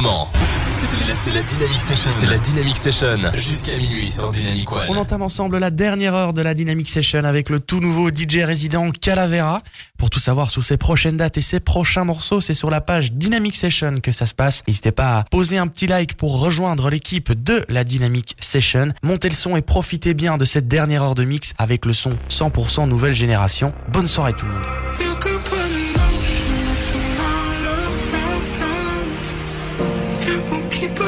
moment. C'est la, Dynamic Session. C'est la Dynamic Session. Jusqu'à minuit sur Dynamic One. On entame ensemble la dernière heure de la Dynamic Session avec le tout nouveau DJ résident Calavera. Pour tout savoir sur ses prochaines dates et ses prochains morceaux, c'est sur la page Dynamic Session que ça se passe. N'hésitez pas à poser un petit like pour rejoindre l'équipe de la Dynamic Session. Montez le son et profitez bien de cette dernière heure de mix avec le son 100% nouvelle génération. Bonne soirée tout le monde.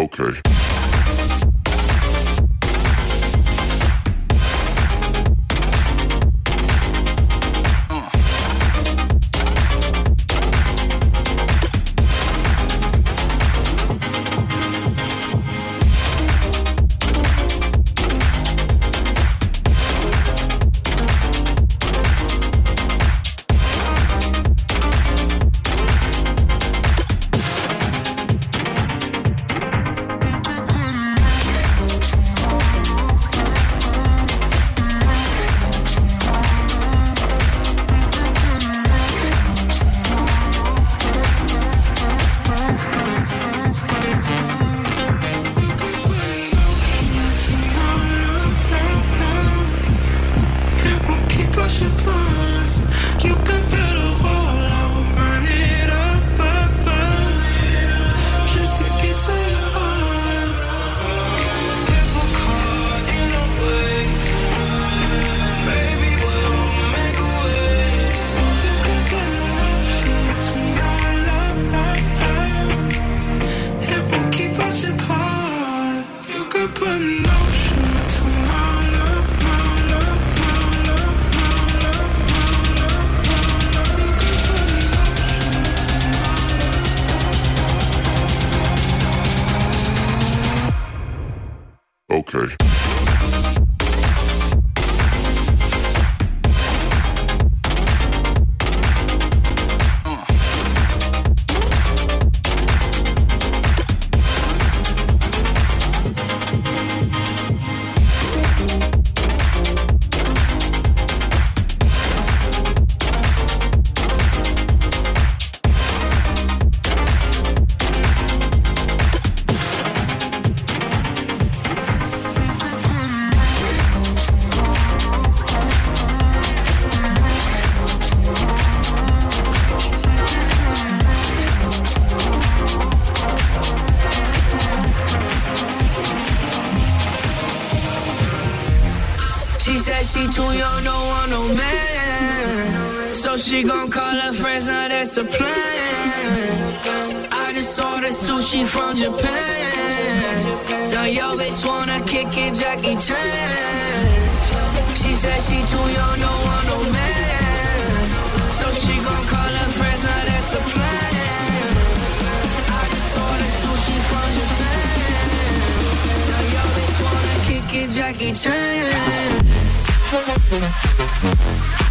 Okay. She gon' call her friends, now that's a plan. I just saw the sushi from Japan. Now yo bitch wanna kick it, Jackie Chan. She said she too young, don't want no man. So she gon' call her friends, now that's a plan. I just saw the sushi from Japan. Now yo bitch wanna kick it, Jackie Chan.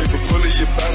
nigga pulling your back.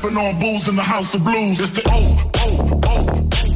sipping on booze in the house of blues. It's the oh, oh, oh.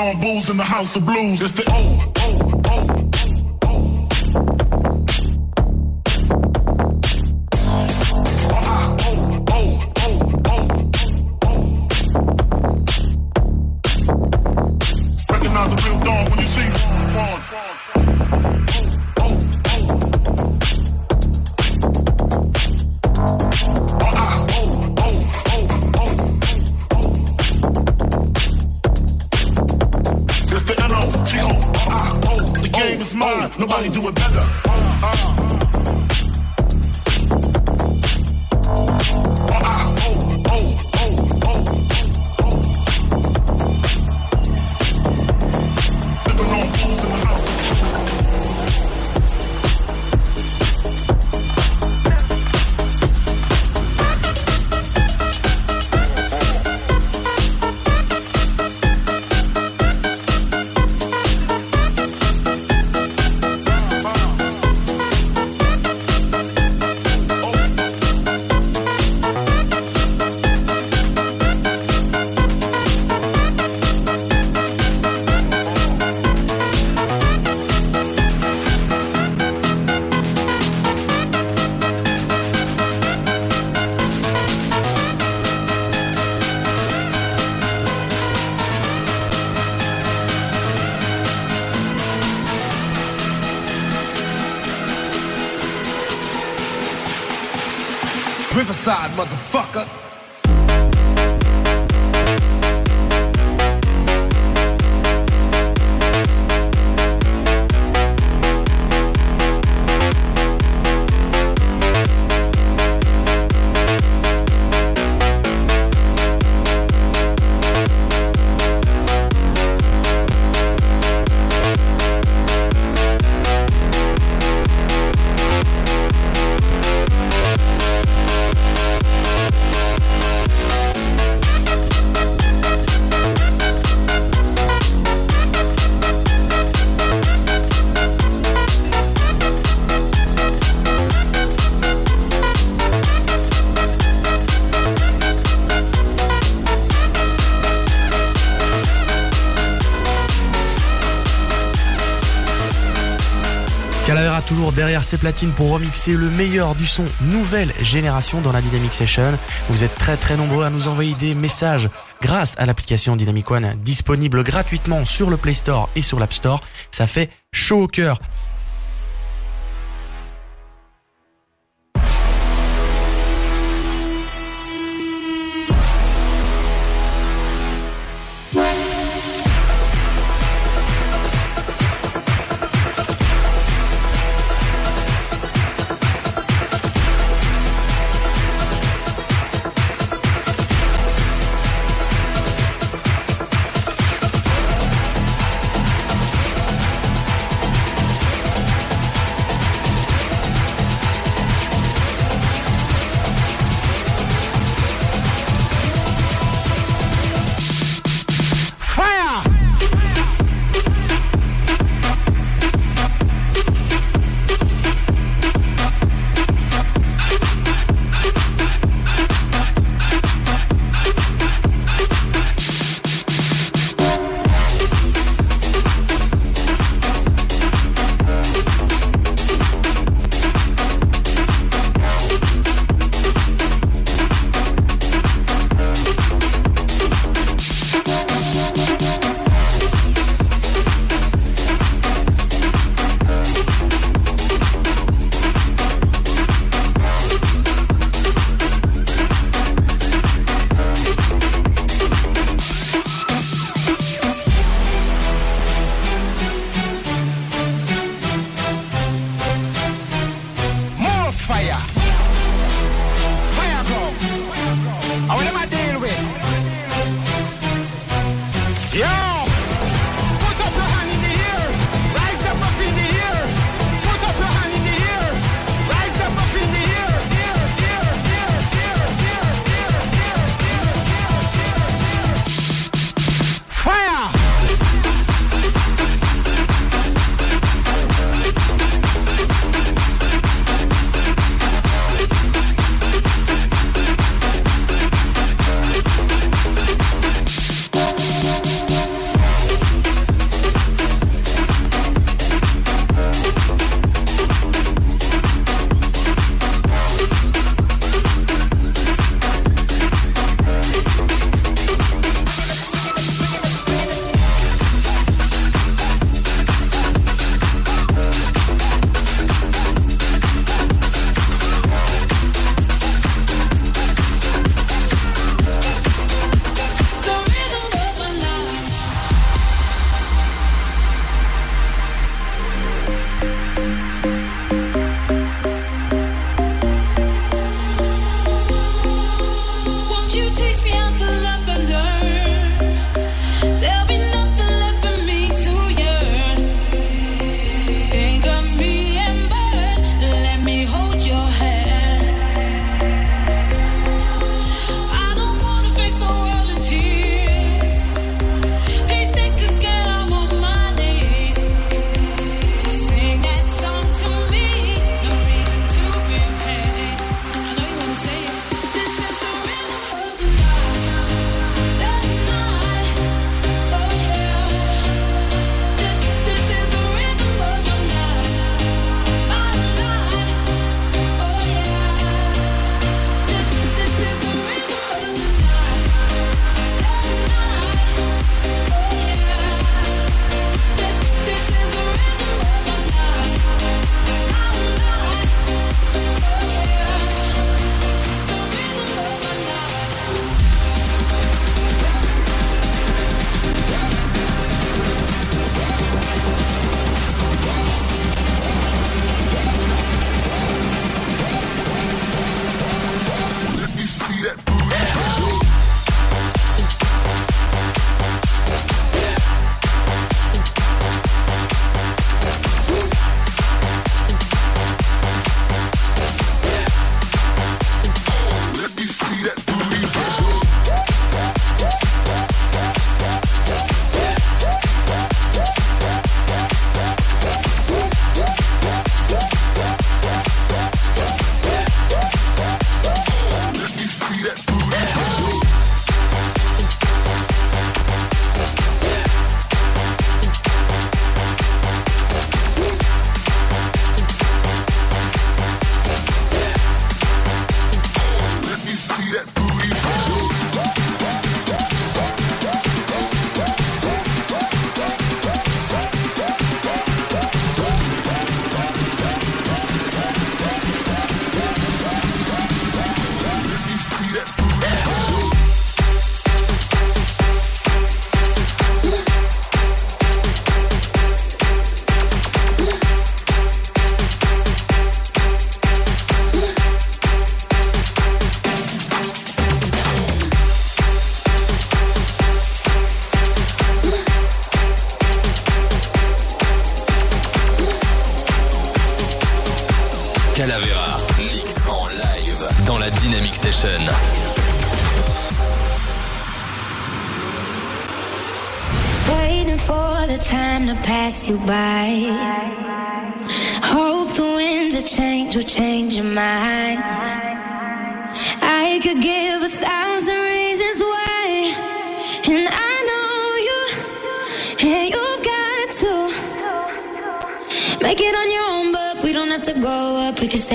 on booze in the house of blues. It's the O ses platines pour remixer le meilleur du son nouvelle génération dans la Dynamic Session. Vous êtes très très nombreux à nous envoyer des messages grâce à l'application Dynamic One disponible gratuitement sur le Play Store et sur l'App Store. Ça fait chaud au cœur.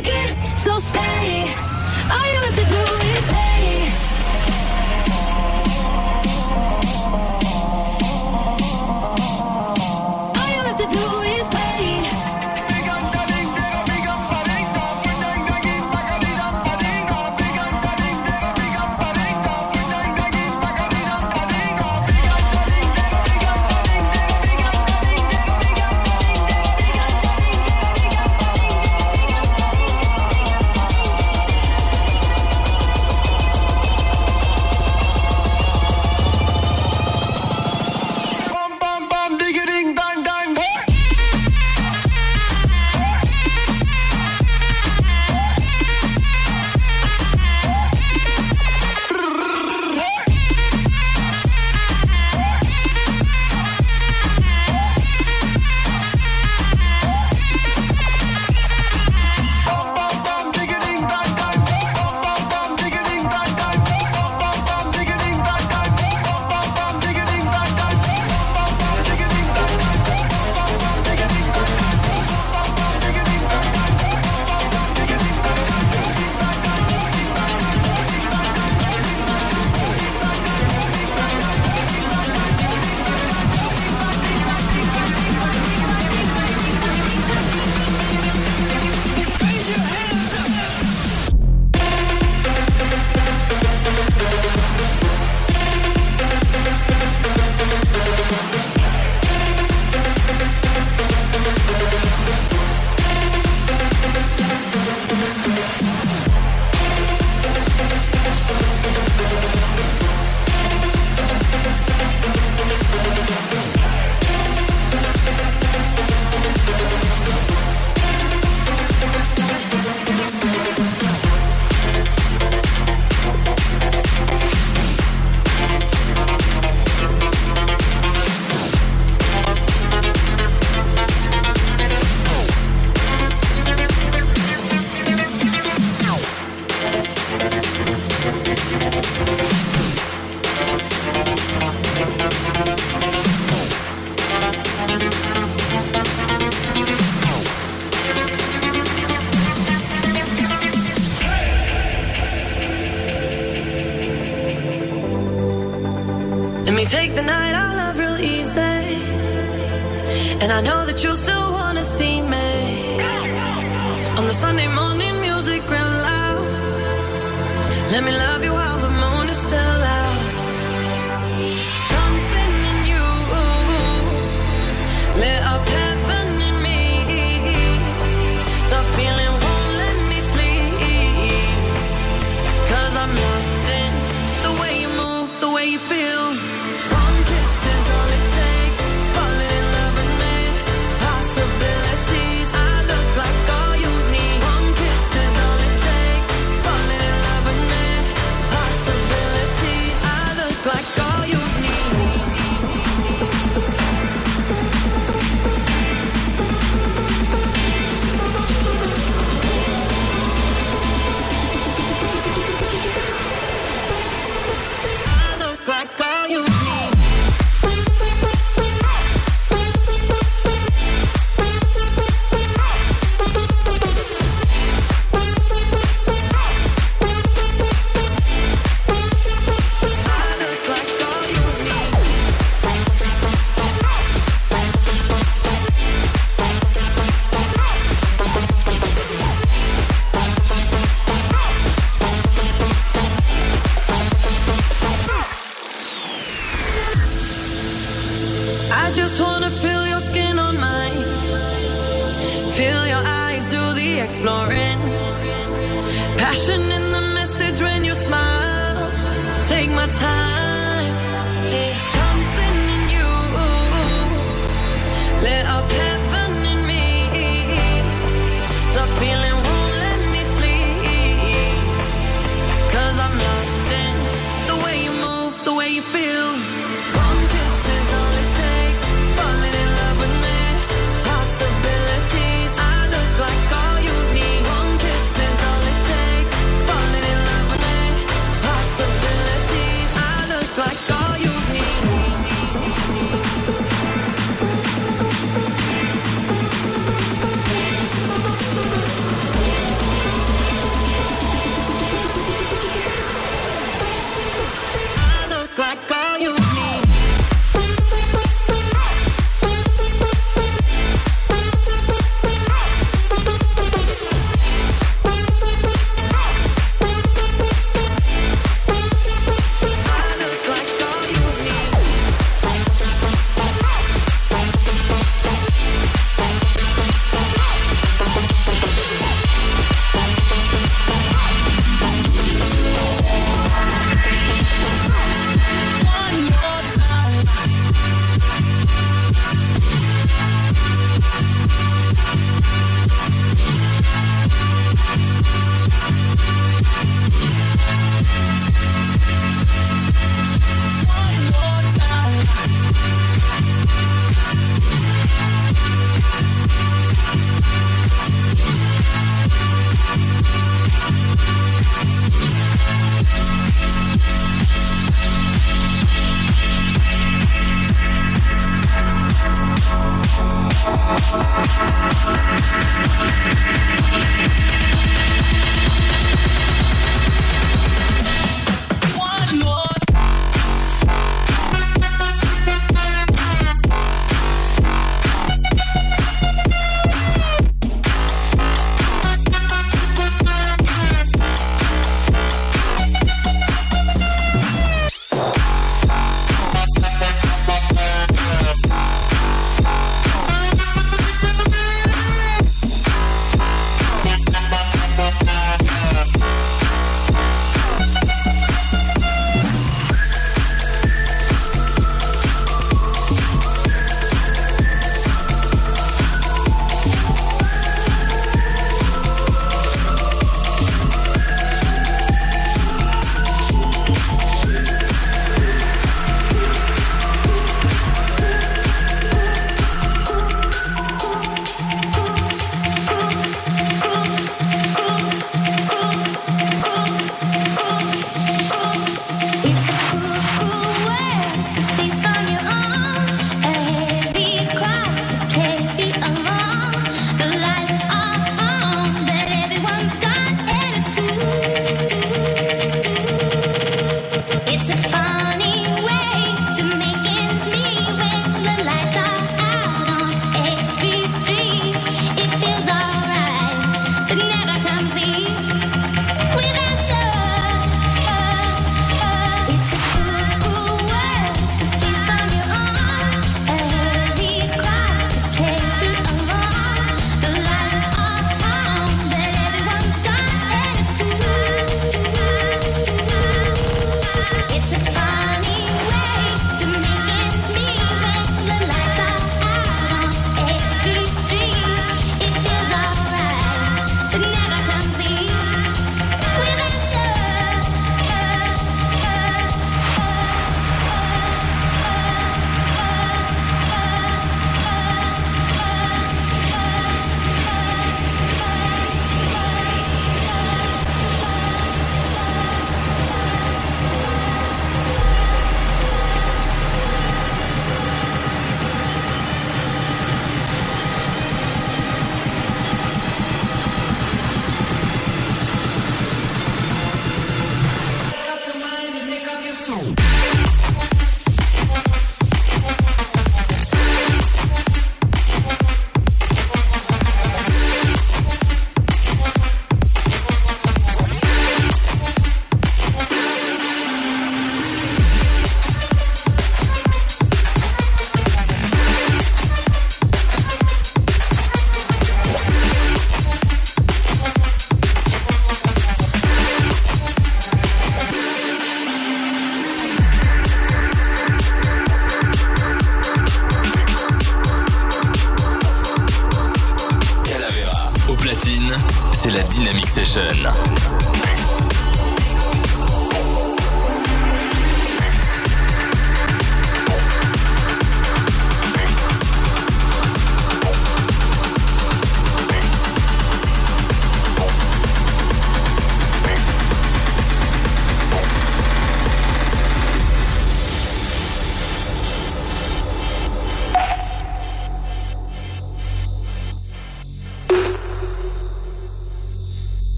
again, so steady.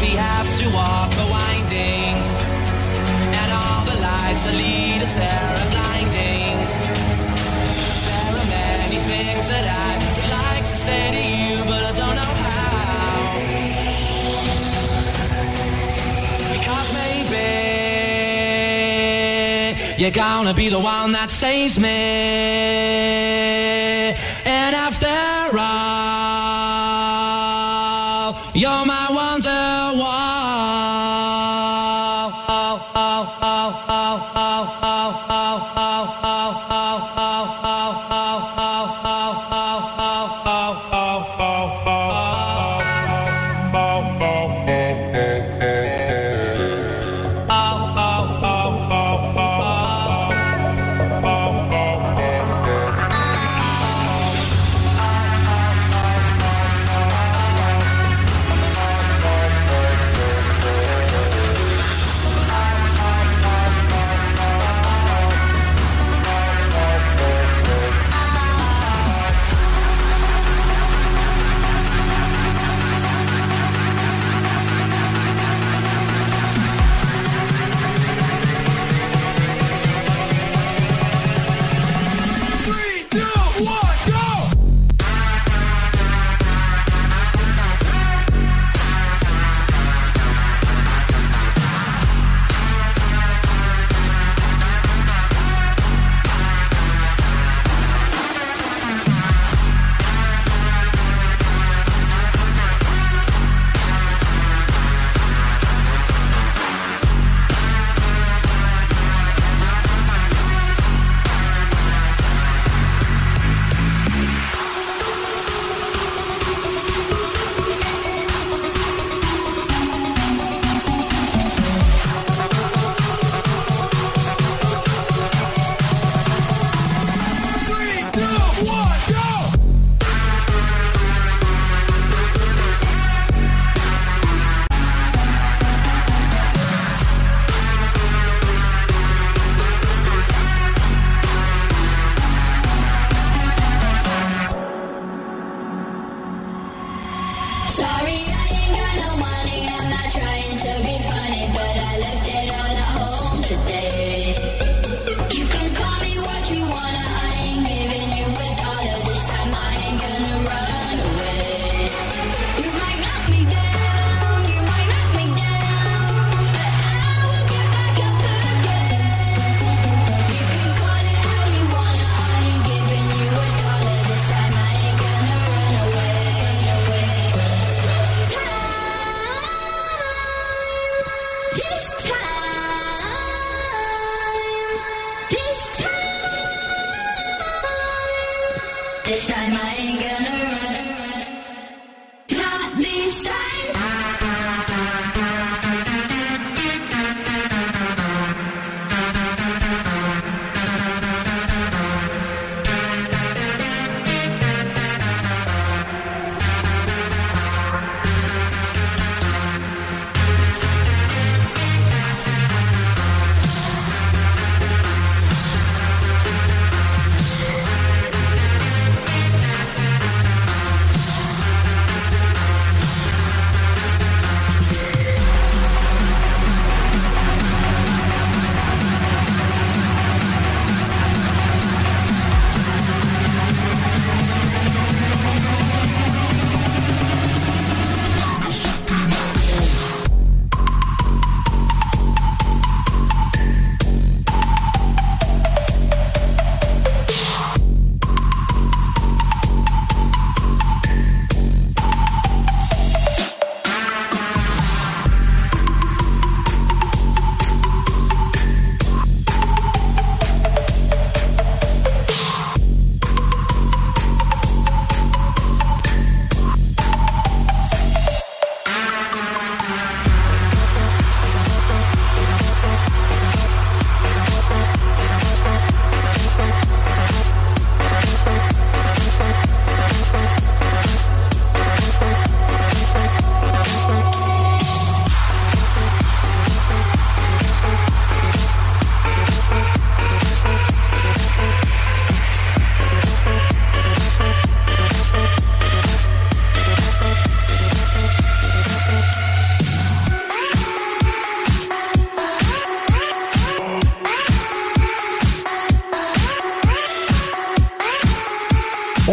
we have to walk the winding. And all the lights that lead us there are blinding. There are many things that I would like to say to you, but I don't know how. Because maybe you're gonna be the one that saves me. And after all.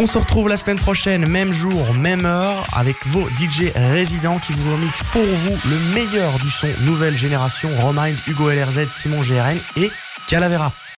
Se retrouve la semaine prochaine, même jour, même heure, avec vos DJ résidents qui vous remixent pour vous le meilleur du son nouvelle génération, Romind, Hugo LRZ, Simon GRN et Calavera.